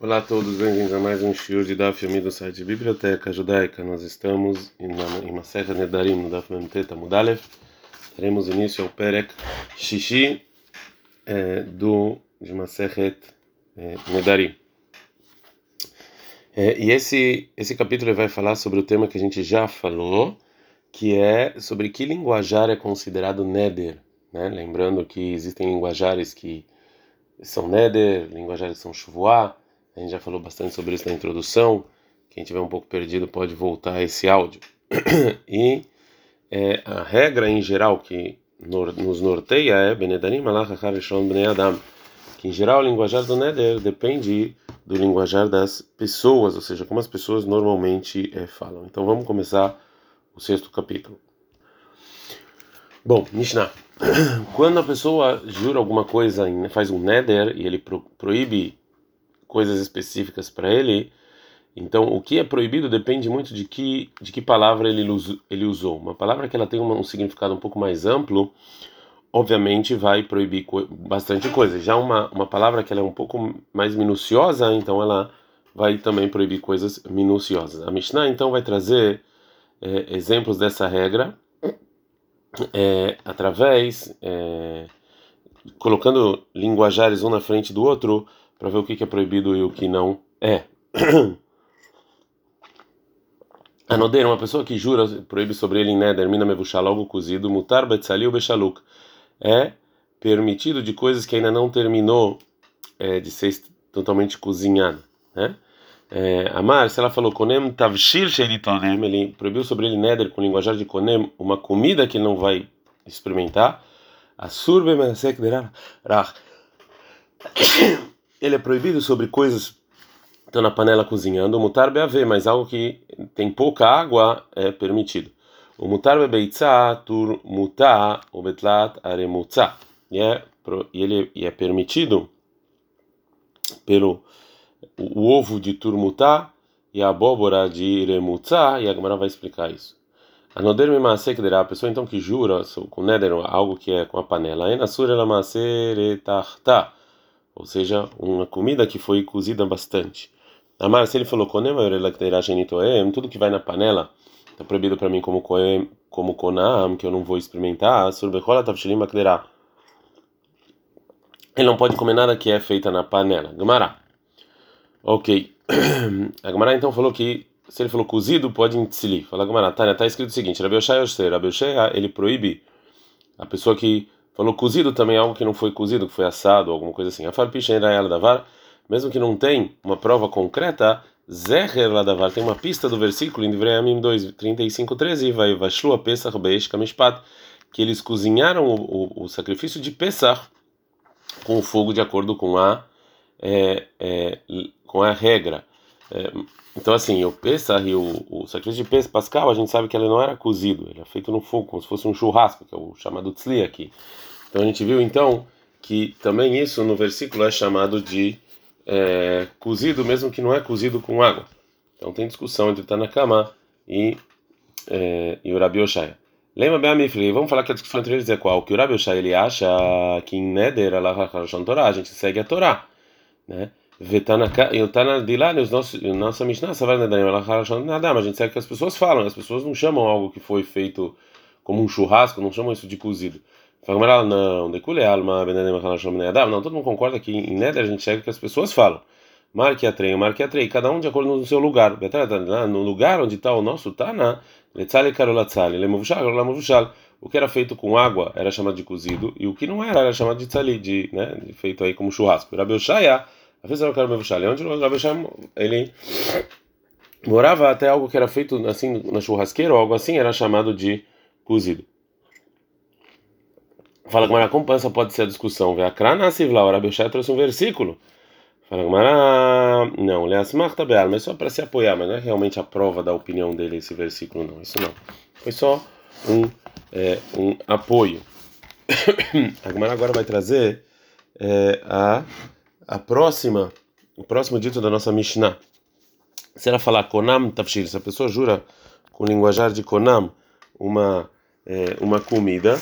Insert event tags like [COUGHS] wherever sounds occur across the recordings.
Olá a todos, bem-vindos a mais um shiur de Daf Yomi do site Biblioteca Judaica. Nós estamos em uma serra Nedarim, no Daf Memteta Mudalev. Daremos início ao Perek Shishi é, do, de uma serra é, Nedarim. É, e esse, esse capítulo vai falar sobre o tema que a gente já falou, que é sobre que linguajar é considerado Neder. Né? Lembrando que existem linguajares que são Neder, linguajares que são Shuvuah, a gente já falou bastante sobre isso na introdução. Quem tiver um pouco perdido pode voltar a esse áudio. [CLEARS THROAT] e é, a regra em geral que nos norteia é Bnei Adam. Que em geral o linguajar do Neder depende do linguajar das pessoas, ou seja, como as pessoas normalmente é, falam. Então vamos começar o sexto capítulo. Bom, Mishnah. [CLEARS THROAT] Quando a pessoa jura alguma coisa, faz um Neder e ele pro, proíbe coisas específicas para ele. Então, o que é proibido depende muito de que de que palavra ele ele usou. Uma palavra que ela tem um, significado um pouco mais amplo, obviamente vai proibir co bastante coisa. Já uma uma palavra que ela é um pouco mais minuciosa, então ela vai também proibir coisas minuciosas. A Mishnah então vai trazer é, exemplos dessa regra é, através é, colocando linguajares um na frente do outro para ver o que é proibido e o que não é. [CLEARS THROAT] Anodeira, uma pessoa que jura, proíbe sobre ele em neder, mina mevushal, algo cozido, mutar betzali ou bechaluk. É permitido de coisas que ainda não terminou é, de ser totalmente cozinhada, né? É, Amar, se ela falou konem tavshir sheiritonem, ele proibiu sobre ele neder com linguajar de konem uma comida que ele não vai experimentar. Asur bemesek derach ele é proibido sobre coisas que estão na panela cozinhando, o mutar beave, mas algo que tem pouca água é permitido. O mutar bebeitza tur mutar o betlat aremutza. E é, e ele e é permitido pelo o, ovo de turmutá e a abóbora de remutza, e a Gemara vai explicar isso. A noder me masekderá, a pessoa então que jura com neder algo que é com a panela, é na sura la maseretarta ou seja, uma comida que foi cozida bastante. Amar, se ele falou tudo que vai na panela está proibido para mim como koem, como konam, que eu não vou experimentar, ele não pode comer nada que é feita na panela. Gamara. Ok. [CLEARS THROAT] A Gamara então falou que se ele falou cozido, pode intzili. Fala Gamara, Tânia, está escrito o seguinte: Rabi Oshai, ele proíbe a pessoa que Falou cozido também algo que não foi cozido, que foi assado, alguma coisa assim. A farpicha ela davar, mesmo que não tem uma prova concreta, Zeher davar tem uma pista do versículo em Devreamim 2, 35, 13, vai Vashlu a Pesach Beish Kamishpat, que eles cozinharam o, o, o, sacrifício de Pesach com o fogo de acordo com a é, é, com a regra. É, então, assim, o Pesach e o, o sacrifício de Pesach Pascal, a gente sabe que ele não era cozido, ele é feito no fogo, como se fosse um churrasco, que é o chamado tzli aqui. Então, a gente viu, então, que também isso no versículo é chamado de é, cozido, mesmo que não é cozido com água. Então, tem discussão entre Tanakama e, é, e o Rabi Oshaya. Lembra bem a Mifli, vamos falar que a discussão entre eles é qual? Que o Rabi Oshaya, ele acha que em Neder, a gente segue a Torá, né? E o Tana de lá, os nossos, nossa Mishnah, Savar Nedarim, nada, mas a gente sabe que as pessoas falam, as pessoas não chamam algo que foi feito como um churrasco, não chamam isso de cozido. Fala, não, decule alma, não, todo mundo concorda que em Neder a gente chega que as pessoas falam. Marque a trem, marque a trem, cada um de acordo no seu lugar. No lugar onde está o nosso Tana, letzale karolatzale, lemovushal, lemovushal. O que era feito com água era chamado de cozido, e o que não era era chamado de tzali, de, né, feito aí como churrasco. Rabi Oshaya Onde o Rabi ele morava até algo que era feito assim na churrasqueira ou algo assim, era chamado de cozido. Fala Gamara, como essa pode ser a discussão? A Krana Sivla, o Rabi trouxe um versículo. Fala Gamara, não, Leasmarta Beal, mas só para se apoiar, mas não é realmente a prova da opinião dele esse versículo, não. Isso não. Foi só um, é, um apoio. [COUGHS] a Gamara agora vai trazer é, a a próxima, o próximo dito da nossa Mishnah. Se ela falar Konam Tafshir, se a pessoa jura com linguajar de Konam uma, é, uma comida,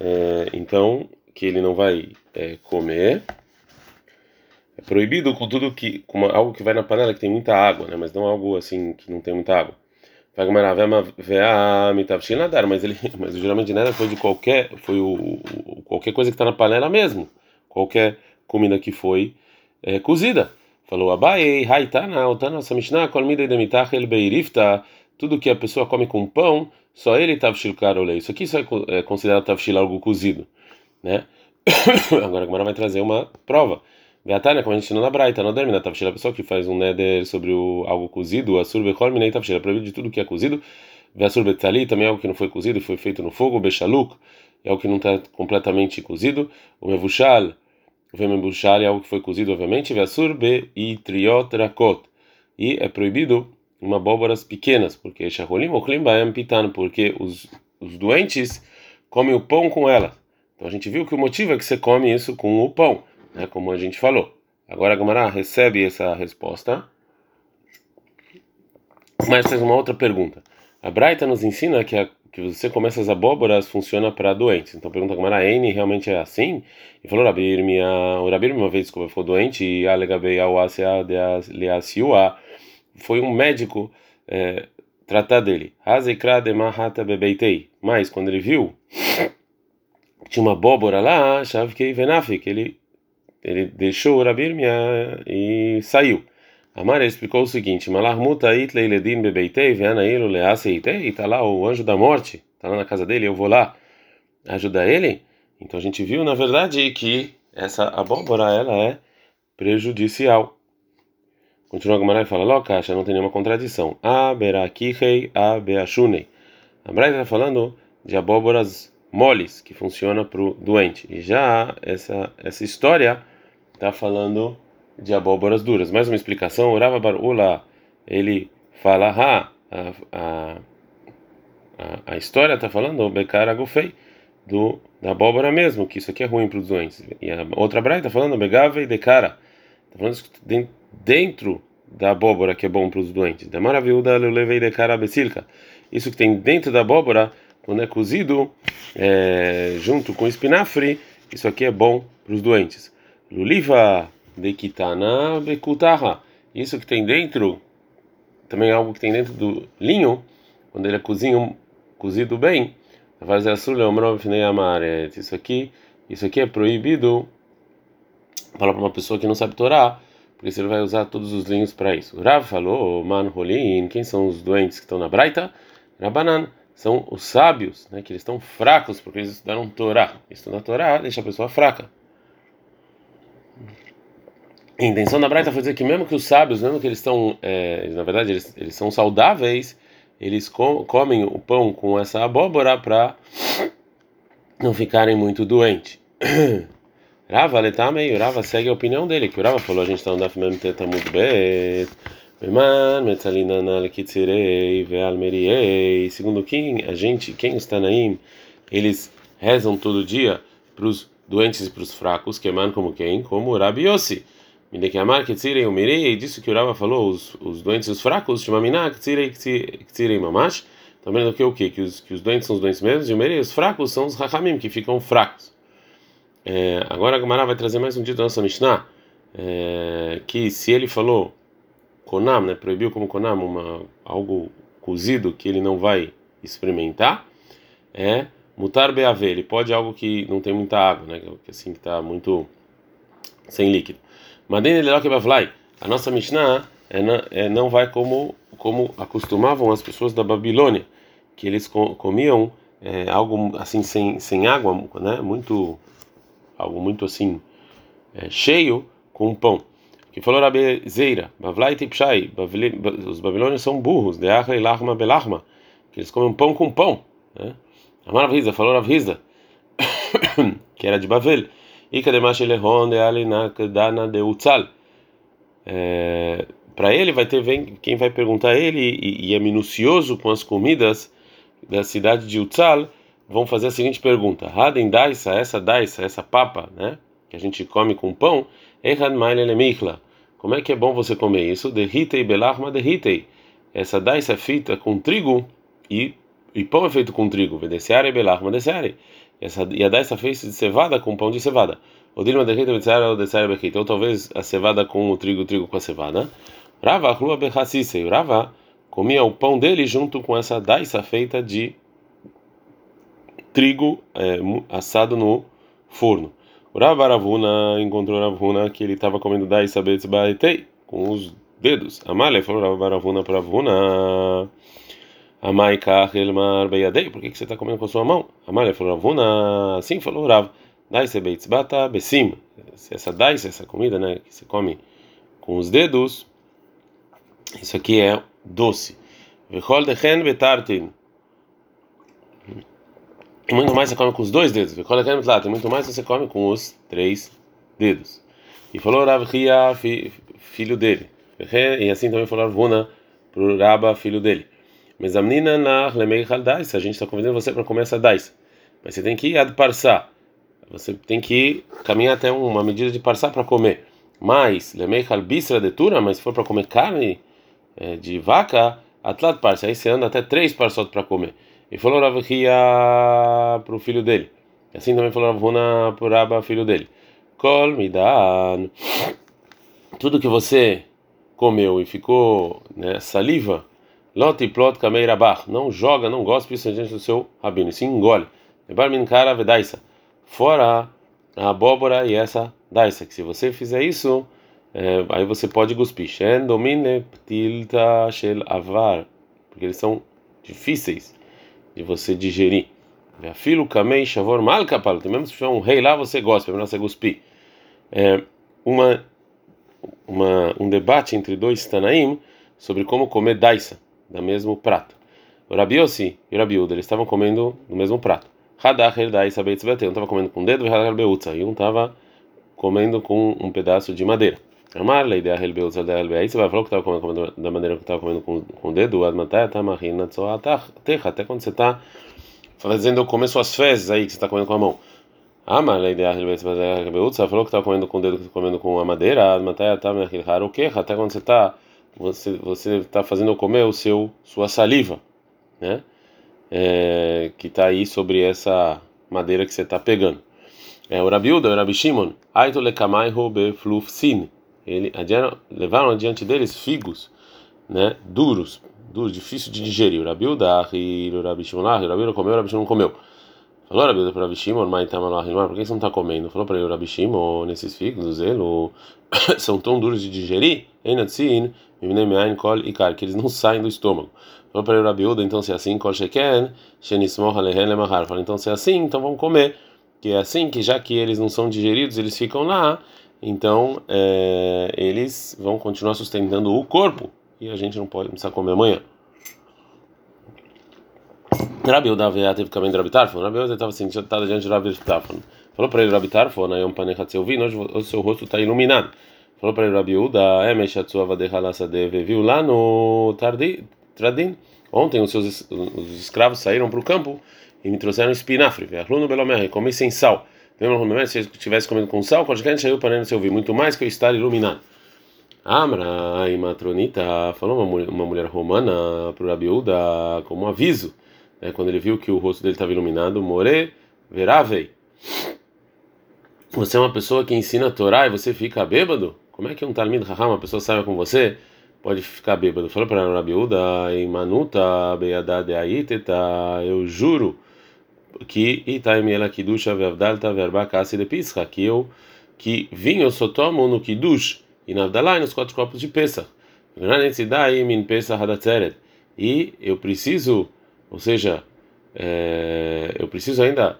é, então que ele não vai é, comer. é proibido com tudo que com uma, algo que vai na panela que tem muita água, né? Mas não algo assim que não tem muita água. Mas ele, [LAUGHS] mas geralmente nada foi de qualquer, foi o, o qualquer coisa que está na panela mesmo, qualquer comida que foi é, cozida. Falou Abai, Haitana, Otana, Samishna, Kolmida Demitach, El Beirifta, tudo que a pessoa come com pão, só ele tavshil karolei. Isso aqui só é, é considerado tavshil algo cozido, né? [COUGHS] Agora a Gamara vai trazer uma prova. Beatana, como a gente ensina na Braita, não termina tavshil, a pessoa que faz um neder sobre o algo cozido, asur bechol minei tavshil, é proibido de tudo que é cozido. Veasur betali, também é algo que não foi cozido foi feito no fogo, bechaluk, é algo que não está completamente cozido. O mevushal, mevushal é algo que foi cozido, obviamente. Veasur be e triot rakot, e é proibido uma abóboras pequenas, porque shaholim ochlim baem porque os, os doentes comem o pão com elas. Então a gente viu que o motivo é que você come isso com o pão, né, como a gente falou. Agora a Gamara recebe essa resposta, mas faz uma outra pergunta. A Braita nos ensina que, a, que você come essas abóboras funciona para doentes. Então pergunta a Gamara, N realmente é assim? E falou, Rabir, uma vez que ficou doente, e a foi um médico é, tratar dele. Mas quando ele viu tinha uma abóbora lá, Shavkei Venafik, ele ele deixou o e saiu. Amar explicou o seguinte: Malarmuta itlei ledin bebeitei veanailo leaseitei. Está lá o anjo da morte, está lá na casa dele. Eu vou lá ajudar ele. Então a gente viu, na verdade, que essa abóbora ela é prejudicial. Continua a Gamara e fala, Locacha, não tem nenhuma contradição. Aberakihei, abeashunei. A Braita está falando de abóboras moles, que funciona para o doente. E já essa, essa história está falando de abóboras duras. Mais uma explicação, Urava Barula, ele fala, ha, a, a, a, a história está falando, Bekara Gufei, do, da abóbora mesmo, que isso aqui é ruim para os doentes. E a outra Braita está falando, Begave de cara. Está falando dentro da abóbora que é bom para os doentes. Da maravilha levei de cara becilca. Isso que tem dentro da abóbora, quando é cozido é, junto com espinafre, isso aqui é bom para os doentes. Luliva de kitana bekutaha. Isso que tem dentro, também é algo que tem dentro do linho, quando ele é cozinho, cozido bem. Isso aqui, isso aqui é proibido. Fala para uma pessoa que não sabe Torá porque você vai usar todos os linhos para isso. Rav falou, man rolin, quem são os doentes que estão na Braita? Rabanan, são os sábios, né, que eles estão fracos porque eles estudaram Torá. Estudar Torá deixa a pessoa fraca. A intenção da Braita foi dizer que mesmo que os sábios, mesmo que eles estão, é, na verdade, eles, eles são saudáveis, eles com, comem o pão com essa abóbora para não ficarem muito doentes. [CLEARS THROAT] Rava letamei, o Rava segue a opinião dele, que o Rava falou, a gente está Daf Mem Tetamud Bet, Meman, Metzalinana Lekitzirei, Vealmeriei, segundo quem a gente, quem está naim, eles rezam todo dia para os doentes e para os fracos, que eman como quem? Como Rabi Yossi. Midekiamar Ketzirei Umirei, disso que o Rava falou, os, os doentes e os fracos, Shmaminá Ketzirei Ketzirei Mamash, também do que o quê? Que os, que os doentes são os doentes mesmos, e o Mirei, os fracos são os Hachamim, que ficam fracos. É, agora a Gemara vai trazer mais um dito da nossa Mishnah, é, que se ele falou Konam, né, proibiu como Konam uma, algo cozido que ele não vai experimentar, é mutar beave, ele pode algo que não tem muita água, né, que assim que está muito sem líquido. A nossa Mishnah é, é, não vai como como acostumavam as pessoas da Babilônia, que eles comiam é, algo assim sem, sem água, né, muito algo muito assim é, cheio com pão. Que falou Rabezeira, Bavlai Tipshai, os babilônios são burros, de e que eles comem pão com pão. Né? Amar Ravizda, falou Ravizda, [COUGHS] que era de Bavel. Para ele vai ter vem, quem vai perguntar ele e, é minucioso com as comidas da cidade de Utzal vão fazer a seguinte pergunta: Haden daisa, essa daisa, essa papa, né, que a gente come com pão. Como é que é bom você comer isso? Derritei belachma derritei. Essa daisa é feita com trigo e, e pão é feito com trigo. Vedeciare belachma deciare. Essa e a daisa fez de cevada com pão de cevada. ou dilma derreta betzara ou desara berrita, ou talvez a cevada com o trigo, o trigo com a cevada. Rava rua berrassisse, Rava comia o pão dele junto com essa daisa feita de trigo é, assado no forno. O Ravaravuna encontrou Ravuna que ele estava comendo daisa betzbaetei com os dedos. Amália falou Ravaravuna para Ravuna. Amai kachelmar beyadei, por que, que você está comendo com a sua mão? Amália falou Ravuna, assim falou Rav. Daisa beitzbata besim. Essa daisa, essa comida, né, que você come com os dedos, isso aqui é doce. Vechol dechen betartin. Muito mais você come com os dois dedos. Vechol dechen betartin. Muito mais você come com os três dedos. E falou Rav Ria, filho dele. E assim também falou Ravuna para o Raba, filho dele. Mas a menina na lemei daisa. A gente está convidando você para comer essa daisa. Mas você tem que ir ad parsar. Você tem que caminhar até uma medida de parsar para comer. Mas lemei bisra de tura. Mas se for para comer carne é, de vaca, atlat parsa. Aí você anda até três parsot para comer. E falou Rav para o filho dele. Assim também falou Ravuna para o filho dele. Kol. Tudo que você comeu e ficou né, saliva, lot e plot kameirabach, não joga, não gosta isso diante do seu rabino, sim engole. Barmin cara vedaisa, fora a abóbora e essa daisa, que se você fizer isso, é, aí você pode cuspir. Shen domine ptilta shel avar, porque eles são difíceis de você digerir. Filo kamei shavor mal kapal, mesmo se tiver um rei lá, você gosta, é melhor você cuspir. É, uma uma, um debate entre dois Tanaim sobre como comer daisa, da mesmo prato. O Rabi Yossi e o Rabi Uda, eles estavam comendo no mesmo prato. Hadacher daisa beitzbete, um estava comendo com o dedo Hadacher beutza, e um estava comendo com um pedaço de madeira. Amar lei da helbeutza da helbe, aí você vai falar que estava comendo da maneira que estava comendo com, com o dedo, admatai tamarina tzoatach, até quando você está fazendo comer suas fezes aí, que você está comendo com a mão. Ah, mas a ideia de falou que estava comendo com o dedo, comendo com a madeira, o que? Até quando você está você você está fazendo comer o seu sua saliva, né? É, que está aí sobre essa madeira que você está pegando. É o Rabiuda, o Rabi Shimon, Aito lekamai robe flufsin. Ele levaram adiante deles figos, né? Duros, duros, difícil de digerir. O Rabiuda, o Rabi Shimon, o Rabiuda comeu, o Rabi comeu. Falou Rabi para Rabi Shimon, mas tá por que você não está comendo? Falou para ele, Rabi Shimon, nesses figos, ele, [COUGHS] são tão duros de digerir, Einatzin, Mimnemeain, Kol e Kar, que eles não saem do estômago. Falou para ele, Rabi então se é assim, Kol Sheken, Shenismoh Alehen Lemahar. Falou, então se é assim, então vamos comer. Que é assim, que já que eles não são digeridos, eles ficam lá, então é, eles vão continuar sustentando o corpo. E a gente não pode precisar comer amanhã. Rabi Udavia teve caminho de Rabi Tarfon. Rabi Udavia estava sentado diante de Rabi Tarfon. Falou para ele, Rabi Tarfon, na Yom Panechat Selvin, hoje o seu rosto está iluminado. Falou para ele, Rabi Uda, Emeshatsuava de Halassadeve, viu lá no Tradin. Ontem os seus os escravos saíram para o campo e me trouxeram espinafre. Aluno Belomer, comi sem sal. Se eu estivesse comendo com sal, qualquer gente saiu para ele ouvir muito mais que eu estar iluminado. Amra e Matronita falou uma mulher, uma mulher romana para o Rabi Uda como um aviso né, quando ele viu que o rosto dele estava iluminado, more veravei. Você é uma pessoa que ensina a Torá e você fica bêbado? Como é que um Talmid Raham, uma pessoa sabe com você, pode ficar bêbado? Falou para a Rabiúda, em Manuta, Beyadade Aiteta, eu juro que Itaim ela Kidusha Vevdalta Verba Kasi de Pisra, que eu, que vinho eu só tomo no Kidush e na Avdalá e nos quatro copos de Pesach. E eu preciso ou seja, é, eu preciso ainda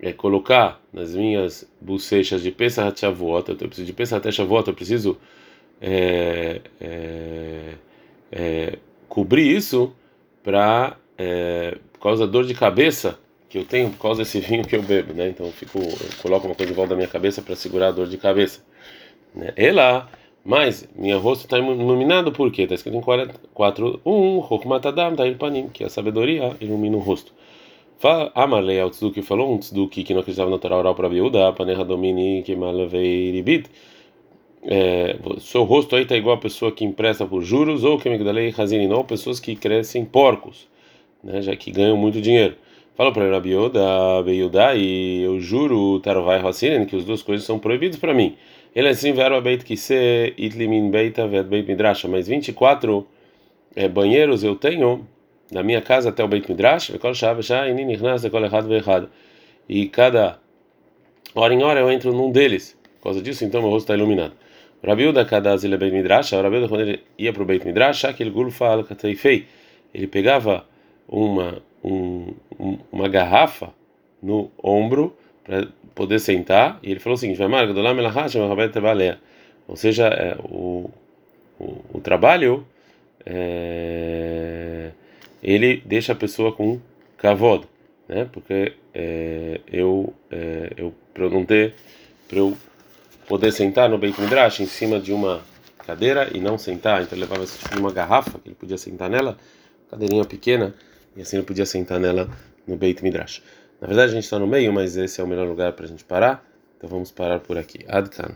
é, colocar nas minhas bochechas de Pesach Shavuot, eu preciso de Pesach Shavuot, eu preciso é, é, é cobrir isso para por causa da dor de cabeça que eu tenho por causa desse [LAUGHS] vinho que eu bebo, né? Então eu fico, eu coloco uma coisa em volta da minha cabeça para segurar a dor de cabeça. Né? Ela mas minha rosto está iluminado por quê? Está escrito em 4, 1, Hokmatadam, Tair Panim, que a sabedoria ilumina o rosto. Amalei ao Tzuki falou um Tzuki que não acreditava na Torá oral para Biúda, Paneha Domini, que Malveiribit. É, seu rosto aí está igual a pessoa que empresta por juros, ou que Migdalei não, pessoas que crescem porcos, né, já que ganham muito dinheiro. Falou para Rabi Yoda, Beyuda, e eu juro, Tarovai Hassiren, que as duas coisas são proibidas para mim. Ele assim, Vero Beit Kise, Itlimin Beita, Vet Beit Midrash, mas 24 é, banheiros eu tenho da minha casa até o Beit Midrash, e cada hora em hora eu entro num deles. Por causa disso, então meu rosto está iluminado. Rabiuda Kadaz ele Beit Midrash, Rabiuda quando ele ia para o Beit Midrash, aquele gulfa al ele pegava uma um, uma garrafa no ombro para poder sentar e ele falou o seguinte: ou seja, é, o, o, o trabalho é, ele deixa a pessoa com cavodo, né? Porque é, eu é, eu para não ter para eu poder sentar no Beit Midrash em cima de uma cadeira e não sentar, então ele levava uma garrafa que ele podia sentar nela, cadeirinha pequena e assim ele podia sentar nela no Beit Midrash. Na verdade a gente está no meio, mas esse é o melhor lugar para a gente parar, então vamos parar por aqui. Adkan.